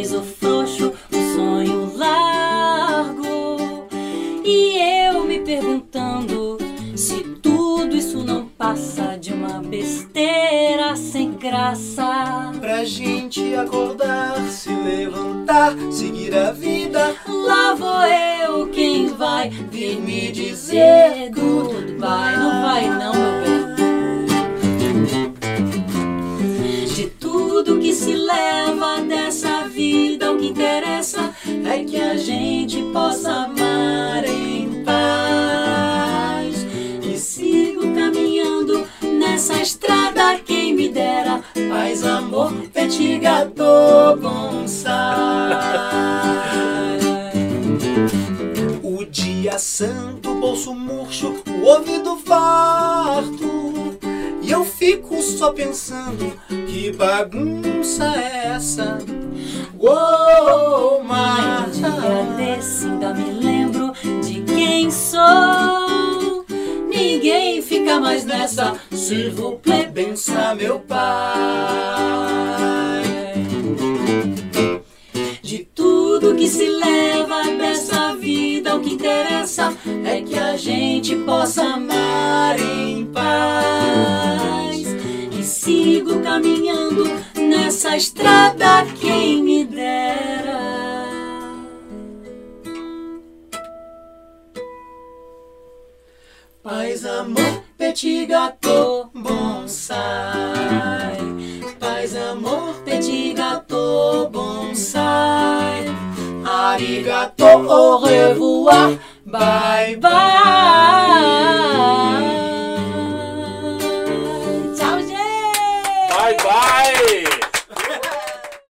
riso frouxo, um sonho largo. E eu me perguntando se tudo isso não passa de uma besteira sem graça. Pra gente acordar, se levantar, seguir a vida. Lá vou eu, quem vai vir me dizer O dia santo, bolso murcho, o ouvido farto. E eu fico só pensando, que bagunça é essa? Uou, Ai, um dia Marta. desse ainda me lembro de quem sou. Ninguém fica mais nessa. S'il vous plaît, meu pai. De tudo que se leva dessa vida, o que interessa é que a gente possa amar em paz. E sigo caminhando nessa estrada, quem me dera. Paz, amor, petit gâteau, Arigato, au revoir, bye bye. Tchau, gente! Bye, bye!